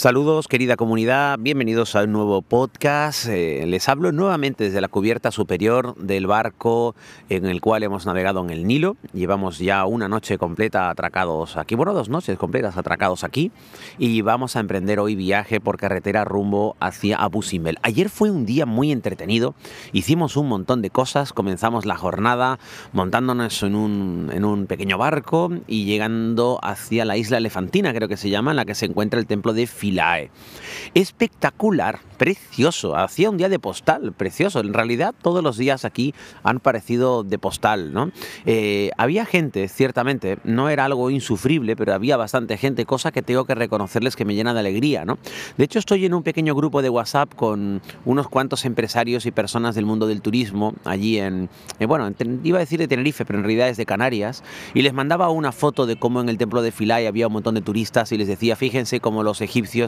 Saludos querida comunidad, bienvenidos a un nuevo podcast. Eh, les hablo nuevamente desde la cubierta superior del barco en el cual hemos navegado en el Nilo. Llevamos ya una noche completa atracados aquí, bueno, dos noches completas atracados aquí y vamos a emprender hoy viaje por carretera rumbo hacia Abu Simbel. Ayer fue un día muy entretenido, hicimos un montón de cosas, comenzamos la jornada montándonos en un, en un pequeño barco y llegando hacia la isla Elefantina, creo que se llama, en la que se encuentra el templo de Filae. Espectacular, precioso. Hacía un día de postal, precioso. En realidad todos los días aquí han parecido de postal, ¿no? Eh, había gente, ciertamente, no era algo insufrible, pero había bastante gente, cosa que tengo que reconocerles que me llena de alegría, ¿no? De hecho estoy en un pequeño grupo de WhatsApp con unos cuantos empresarios y personas del mundo del turismo allí en, eh, bueno, iba a decir de Tenerife, pero en realidad es de Canarias, y les mandaba una foto de cómo en el templo de Philae había un montón de turistas y les decía, fíjense cómo los egipcios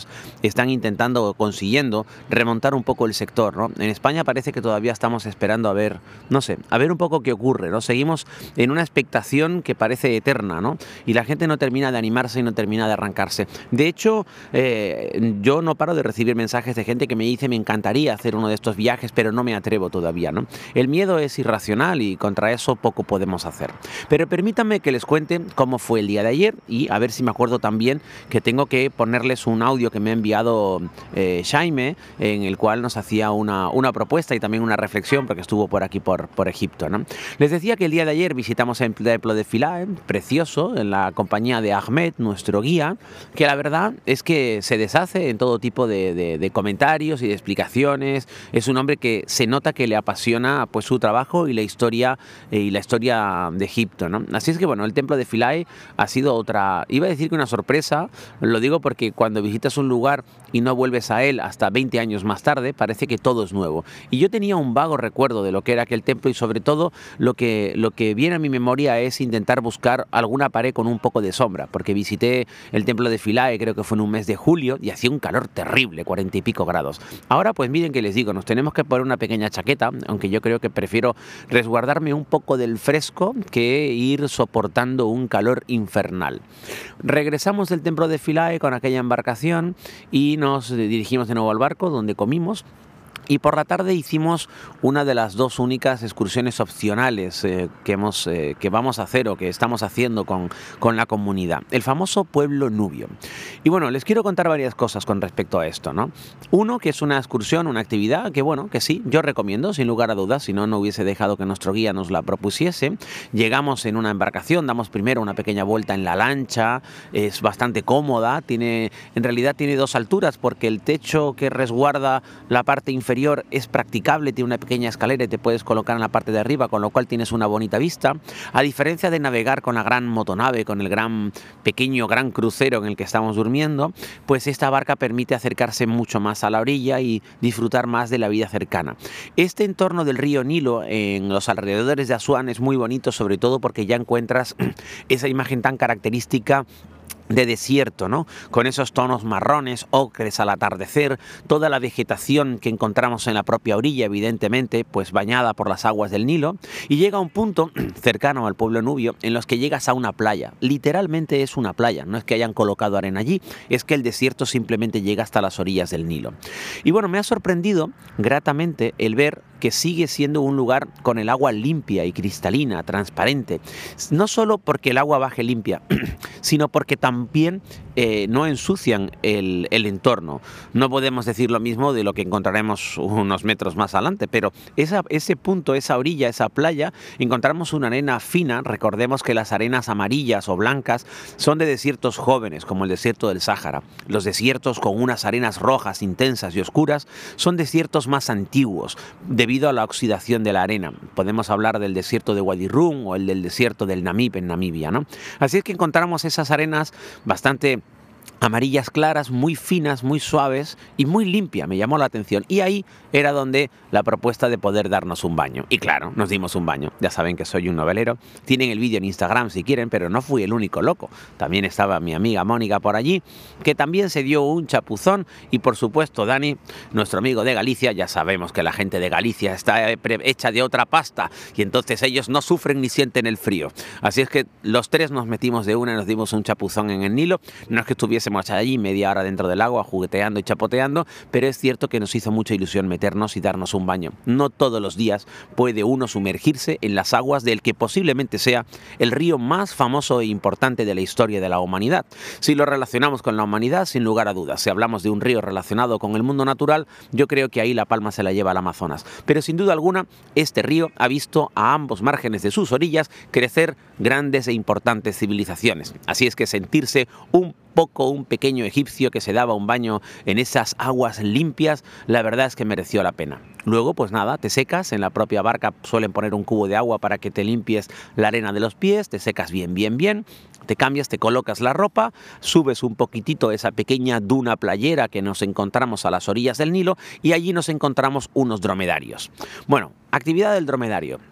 están intentando o consiguiendo remontar un poco el sector. ¿no? En España parece que todavía estamos esperando a ver, no sé, a ver un poco qué ocurre. ¿no? Seguimos en una expectación que parece eterna ¿no? y la gente no termina de animarse y no termina de arrancarse. De hecho, eh, yo no paro de recibir mensajes de gente que me dice me encantaría hacer uno de estos viajes, pero no me atrevo todavía. ¿no? El miedo es irracional y contra eso poco podemos hacer. Pero permítanme que les cuente cómo fue el día de ayer y a ver si me acuerdo también que tengo que ponerles un audio que me ha enviado eh, Jaime, en el cual nos hacía una, una, propuesta y también una reflexión, porque estuvo por aquí, por, por Egipto. ¿no? Les decía que el día de ayer visitamos el templo de Philae, precioso, en la compañía de Ahmed, nuestro guía, que la verdad es que se deshace en todo tipo de, de, comentarios y de explicaciones. Es un hombre que se nota que le apasiona pues, su trabajo y la historia, eh, y la historia de Egipto. ¿no? Así es que bueno, el templo de Philae ha sido otra, iba a decir que una sorpresa, lo digo porque cuando visité un lugar y no vuelves a él hasta 20 años más tarde, parece que todo es nuevo. Y yo tenía un vago recuerdo de lo que era aquel templo y sobre todo lo que, lo que viene a mi memoria es intentar buscar alguna pared con un poco de sombra, porque visité el templo de Philae, creo que fue en un mes de julio, y hacía un calor terrible, cuarenta y pico grados. Ahora pues miren que les digo, nos tenemos que poner una pequeña chaqueta, aunque yo creo que prefiero resguardarme un poco del fresco que ir soportando un calor infernal. Regresamos del templo de Philae con aquella embarcación y nos dirigimos de nuevo al barco donde comimos y por la tarde hicimos una de las dos únicas excursiones opcionales eh, que, hemos, eh, que vamos a hacer o que estamos haciendo con, con, la comunidad, el famoso pueblo nubio. Y bueno, les quiero contar varias cosas con respecto a esto, ¿no? Uno, que es una excursión, una actividad que, bueno, que sí, yo recomiendo, sin lugar a dudas, si no, no hubiese dejado que nuestro guía nos la propusiese. Llegamos en una embarcación, damos primero una pequeña vuelta en la lancha, es bastante cómoda, tiene, en realidad tiene dos alturas porque el techo que resguarda la parte inferior es practicable, tiene una pequeña escalera y te puedes colocar en la parte de arriba, con lo cual tienes una bonita vista. A diferencia de navegar con la gran motonave, con el gran pequeño gran crucero en el que estamos durmiendo, pues esta barca permite acercarse mucho más a la orilla y disfrutar más de la vida cercana. Este entorno del río Nilo en los alrededores de Asuán es muy bonito, sobre todo porque ya encuentras esa imagen tan característica de desierto, ¿no? Con esos tonos marrones, ocres al atardecer, toda la vegetación que encontramos en la propia orilla, evidentemente, pues bañada por las aguas del Nilo, y llega a un punto cercano al pueblo nubio en los que llegas a una playa. Literalmente es una playa, no es que hayan colocado arena allí, es que el desierto simplemente llega hasta las orillas del Nilo. Y bueno, me ha sorprendido gratamente el ver que sigue siendo un lugar con el agua limpia y cristalina, transparente, no solo porque el agua baje limpia, sino porque también eh, no ensucian el, entorno. No podemos decir lo mismo de lo que encontraremos unos metros más adelante, pero ese punto, esa orilla, esa playa, encontramos una arena fina. Recordemos que las arenas amarillas o blancas son de desiertos jóvenes, como el desierto del Sáhara. Los desiertos con unas arenas rojas, intensas y oscuras son desiertos más antiguos, debido a la oxidación de la arena. Podemos hablar del desierto de Wadi Rum o el del desierto del Namib en Namibia. ¿no? Así es que encontramos esas arenas bastante amarillas claras, muy finas, muy suaves y muy limpia, me llamó la atención. Y ahí era donde la propuesta de poder darnos un baño. Y claro, nos dimos un baño. Ya saben que soy un novelero. Tienen el vídeo en Instagram si quieren, pero no fui el único loco. También estaba mi amiga Mónica por allí, que también se dio un chapuzón. Y por supuesto, Dani, nuestro amigo de Galicia, ya sabemos que la gente de Galicia está hecha de otra pasta y entonces ellos no sufren ni sienten el frío. Así es que los tres nos metimos de una y nos dimos un chapuzón en el Nilo. No es que estuviésemos allí media hora dentro del agua jugueteando y chapoteando, pero es cierto que nos hizo mucha ilusión meternos y darnos un baño. No todos los días puede uno sumergirse en las aguas del que posiblemente sea el río más famoso e importante de la historia de la humanidad. Si lo relacionamos con la humanidad, sin lugar a dudas, si hablamos de un río relacionado con el mundo natural, yo creo que ahí la palma se la lleva al Amazonas. Pero sin duda alguna, este río ha visto a ambos márgenes de sus orillas crecer grandes e importantes civilizaciones. Así es que sentirse un poco un pequeño egipcio que se daba un baño en esas aguas limpias, la verdad es que mereció la pena. Luego, pues nada, te secas, en la propia barca suelen poner un cubo de agua para que te limpies la arena de los pies, te secas bien, bien, bien, te cambias, te colocas la ropa, subes un poquitito esa pequeña duna playera que nos encontramos a las orillas del Nilo y allí nos encontramos unos dromedarios. Bueno, actividad del dromedario.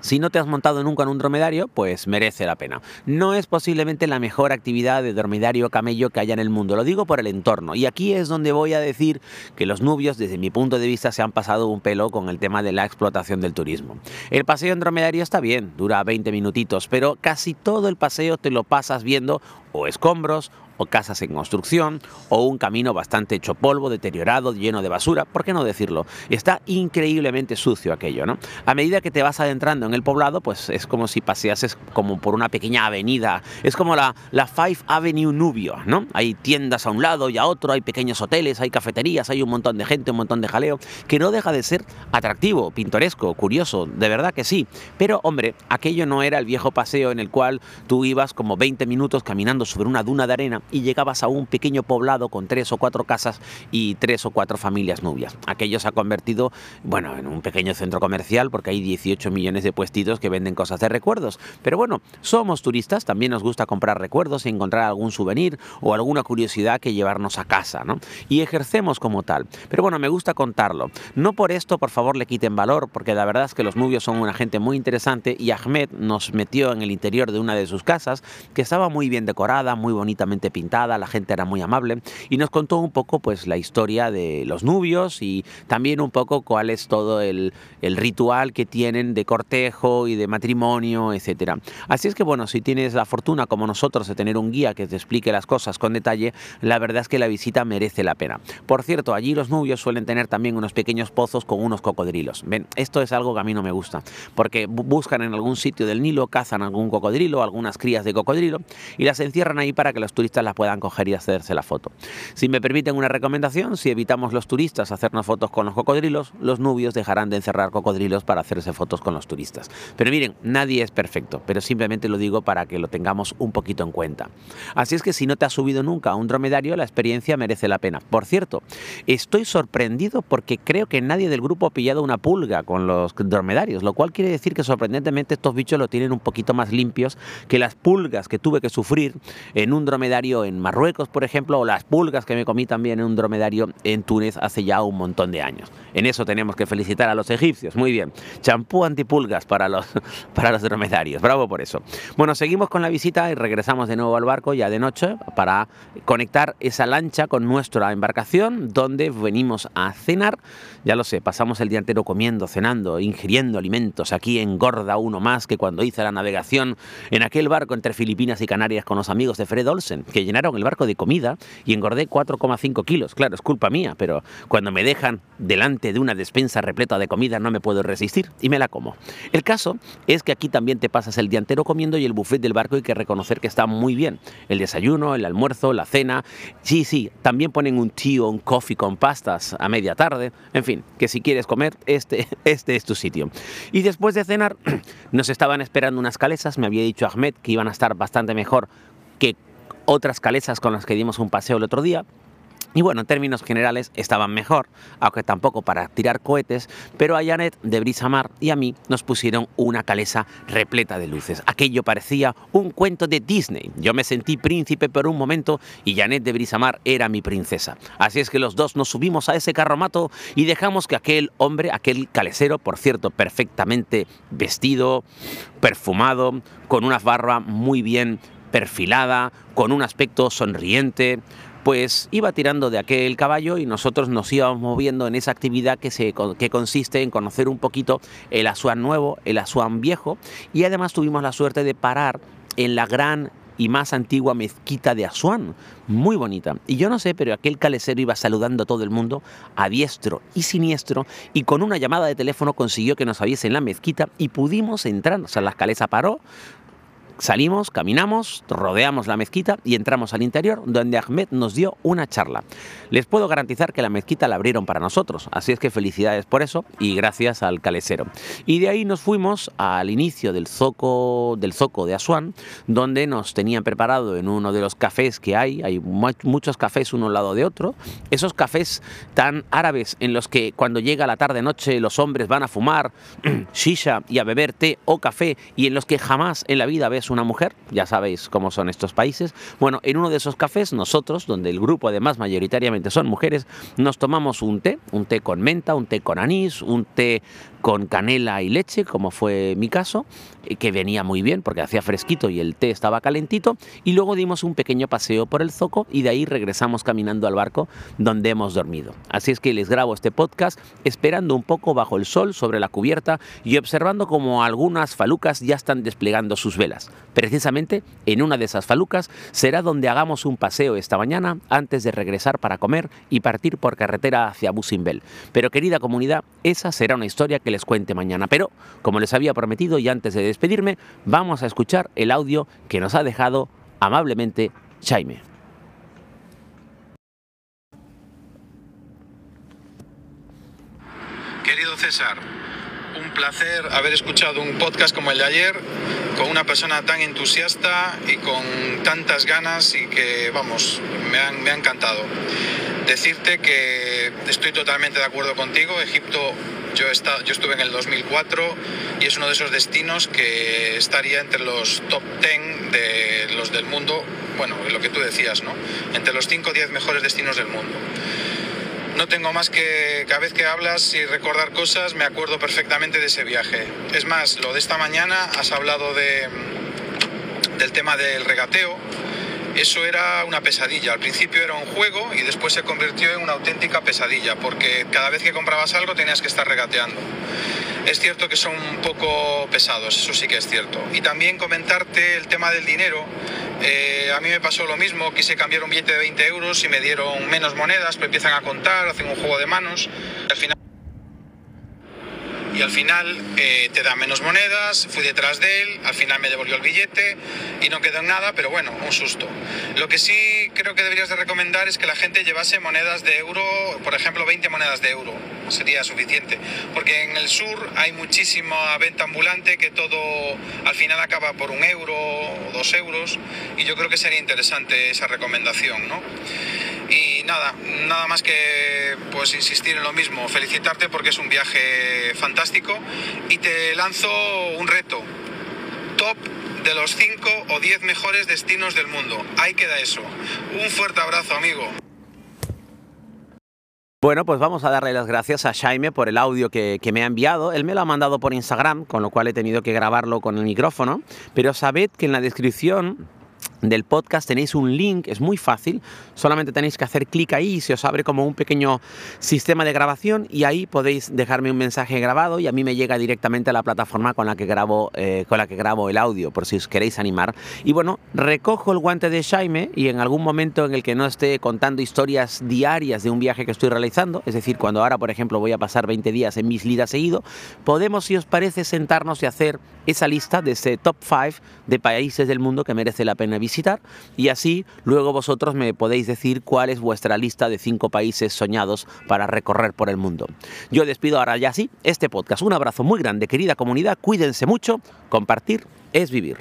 Si no te has montado nunca en un dromedario, pues merece la pena. No es posiblemente la mejor actividad de dromedario camello que haya en el mundo, lo digo por el entorno. Y aquí es donde voy a decir que los nubios, desde mi punto de vista, se han pasado un pelo con el tema de la explotación del turismo. El paseo en dromedario está bien, dura 20 minutitos, pero casi todo el paseo te lo pasas viendo o escombros o casas en construcción, o un camino bastante hecho polvo, deteriorado, lleno de basura, ¿por qué no decirlo? Está increíblemente sucio aquello, ¿no? A medida que te vas adentrando en el poblado, pues es como si paseases como por una pequeña avenida, es como la, la Five Avenue Nubio, ¿no? Hay tiendas a un lado y a otro, hay pequeños hoteles, hay cafeterías, hay un montón de gente, un montón de jaleo, que no deja de ser atractivo, pintoresco, curioso, de verdad que sí. Pero, hombre, aquello no era el viejo paseo en el cual tú ibas como 20 minutos caminando sobre una duna de arena y llegabas a un pequeño poblado con tres o cuatro casas y tres o cuatro familias nubias. Aquello se ha convertido, bueno, en un pequeño centro comercial porque hay 18 millones de puestitos que venden cosas de recuerdos. Pero bueno, somos turistas, también nos gusta comprar recuerdos y encontrar algún souvenir o alguna curiosidad que llevarnos a casa, ¿no? Y ejercemos como tal. Pero bueno, me gusta contarlo. No por esto, por favor, le quiten valor, porque la verdad es que los nubios son una gente muy interesante y Ahmed nos metió en el interior de una de sus casas que estaba muy bien decorada, muy bonitamente pintada, la gente era muy amable y nos contó un poco pues la historia de los nubios y también un poco cuál es todo el, el ritual que tienen de cortejo y de matrimonio, etcétera. Así es que bueno, si tienes la fortuna como nosotros de tener un guía que te explique las cosas con detalle, la verdad es que la visita merece la pena. Por cierto, allí los nubios suelen tener también unos pequeños pozos con unos cocodrilos. Ven, esto es algo que a mí no me gusta, porque buscan en algún sitio del Nilo, cazan algún cocodrilo, algunas crías de cocodrilo y las encierran ahí para que los turistas las puedan coger y hacerse la foto. Si me permiten una recomendación, si evitamos los turistas hacernos fotos con los cocodrilos, los nubios dejarán de encerrar cocodrilos para hacerse fotos con los turistas. Pero miren, nadie es perfecto, pero simplemente lo digo para que lo tengamos un poquito en cuenta. Así es que si no te has subido nunca a un dromedario, la experiencia merece la pena. Por cierto, estoy sorprendido porque creo que nadie del grupo ha pillado una pulga con los dromedarios, lo cual quiere decir que sorprendentemente estos bichos lo tienen un poquito más limpios que las pulgas que tuve que sufrir en un dromedario en Marruecos, por ejemplo, o las pulgas que me comí también en un dromedario en Túnez hace ya un montón de años. En eso tenemos que felicitar a los egipcios. Muy bien. Champú antipulgas para los, para los dromedarios. Bravo por eso. Bueno, seguimos con la visita y regresamos de nuevo al barco ya de noche para conectar esa lancha con nuestra embarcación donde venimos a cenar. Ya lo sé, pasamos el día entero comiendo, cenando, ingiriendo alimentos. Aquí engorda uno más que cuando hice la navegación en aquel barco entre Filipinas y Canarias con los amigos de Fred Olsen, que llenaron el barco de comida y engordé 4,5 kilos. Claro, es culpa mía, pero cuando me dejan delante de una despensa repleta de comida no me puedo resistir y me la como. El caso es que aquí también te pasas el día entero comiendo y el buffet del barco hay que reconocer que está muy bien. El desayuno, el almuerzo, la cena. Sí, sí, también ponen un tea o un coffee con pastas a media tarde. En fin, que si quieres comer, este, este es tu sitio. Y después de cenar, nos estaban esperando unas calesas. Me había dicho Ahmed que iban a estar bastante mejor que otras calesas con las que dimos un paseo el otro día. Y bueno, en términos generales estaban mejor, aunque tampoco para tirar cohetes, pero a Janet de Brisamar y a mí nos pusieron una calesa repleta de luces. Aquello parecía un cuento de Disney. Yo me sentí príncipe por un momento y Janet de Brisamar era mi princesa. Así es que los dos nos subimos a ese carromato y dejamos que aquel hombre, aquel calesero, por cierto, perfectamente vestido, perfumado, con una barba muy bien perfilada, con un aspecto sonriente, pues iba tirando de aquel caballo y nosotros nos íbamos moviendo en esa actividad que, se, que consiste en conocer un poquito el Asuán nuevo, el Asuán viejo y además tuvimos la suerte de parar en la gran y más antigua mezquita de Asuán, muy bonita. Y yo no sé, pero aquel calesero iba saludando a todo el mundo, a diestro y siniestro, y con una llamada de teléfono consiguió que nos aviesen la mezquita y pudimos entrar. O sea, la calesa paró, Salimos, caminamos, rodeamos la mezquita y entramos al interior donde Ahmed nos dio una charla. Les puedo garantizar que la mezquita la abrieron para nosotros, así es que felicidades por eso y gracias al calesero. Y de ahí nos fuimos al inicio del zoco, del zoco de Asuán, donde nos tenían preparado en uno de los cafés que hay, hay muchos cafés uno al lado de otro, esos cafés tan árabes en los que cuando llega la tarde-noche los hombres van a fumar shisha y a beber té o café y en los que jamás en la vida ves una mujer, ya sabéis cómo son estos países. Bueno, en uno de esos cafés, nosotros, donde el grupo además mayoritariamente son mujeres, nos tomamos un té, un té con menta, un té con anís, un té con canela y leche, como fue mi caso, eh, que venía muy bien porque hacía fresquito y el té estaba calentito, y luego dimos un pequeño paseo por el zoco y de ahí regresamos caminando al barco donde hemos dormido. Así es que les grabo este podcast esperando un poco bajo el sol sobre la cubierta y observando como algunas falucas ya están desplegando sus velas. Precisamente en una de esas falucas será donde hagamos un paseo esta mañana antes de regresar para comer y partir por carretera hacia Busimbel. Pero querida comunidad, esa será una historia que les cuente mañana. Pero, como les había prometido y antes de despedirme, vamos a escuchar el audio que nos ha dejado amablemente Jaime. Querido César, un placer haber escuchado un podcast como el de ayer con una persona tan entusiasta y con tantas ganas y que, vamos, me, han, me ha encantado. Decirte que estoy totalmente de acuerdo contigo. Egipto yo, estuve en el 2004 y es uno de esos destinos que estaría entre los top 10 de los del mundo, bueno, lo que tú decías, ¿no? Entre los 5 o 10 mejores destinos del mundo. No tengo más que cada vez que hablas y recordar cosas, me acuerdo perfectamente de ese viaje. Es más, lo de esta mañana has hablado de, del tema del regateo eso era una pesadilla. Al principio era un juego y después se convirtió en una auténtica pesadilla, porque cada vez que comprabas algo tenías que estar regateando. Es cierto que son un poco pesados, eso sí que es cierto. Y también comentarte el tema del dinero. Eh, a mí me pasó lo mismo, quise cambiar un billete de 20 euros y me dieron menos monedas, pero empiezan a contar, hacen un juego de manos. Al final y al final eh, te da menos monedas, fui detrás de él, al final me devolvió el billete y no quedó en nada, pero bueno, un susto. Lo que sí creo que deberías de recomendar es que la gente llevase monedas de euro, por ejemplo 20 monedas de euro, sería suficiente, porque en el sur hay muchísima venta ambulante que todo al final acaba por un euro o dos euros y yo creo que sería interesante esa recomendación, ¿no? Nada, nada más que pues insistir en lo mismo, felicitarte porque es un viaje fantástico y te lanzo un reto. Top de los 5 o 10 mejores destinos del mundo. Ahí queda eso. Un fuerte abrazo, amigo. Bueno, pues vamos a darle las gracias a Jaime por el audio que, me ha enviado. Él me lo ha mandado por Instagram, con lo cual he tenido que grabarlo con el micrófono. Pero sabed que en la descripción del podcast tenéis un link, es muy fácil, solamente tenéis que hacer clic ahí y se os abre como un pequeño sistema de grabación y ahí podéis dejarme un mensaje grabado y a mí me llega directamente a la plataforma con la que grabo, eh, con la que grabo el audio, por si os queréis animar. Y bueno, recojo el guante de Jaime y en algún momento en el que no esté contando historias diarias de un viaje que estoy realizando, es decir, cuando ahora, por ejemplo, voy a pasar 20 días en mis lidas seguido, podemos, si os parece, sentarnos y hacer esa lista de ese top 5 de países del mundo que merece la pena y así luego vosotros me podéis decir cuál es vuestra lista de cinco países soñados para recorrer por el mundo. Yo despido ahora ya sí este podcast. Un abrazo muy grande, querida comunidad. Cuídense mucho. Compartir es vivir.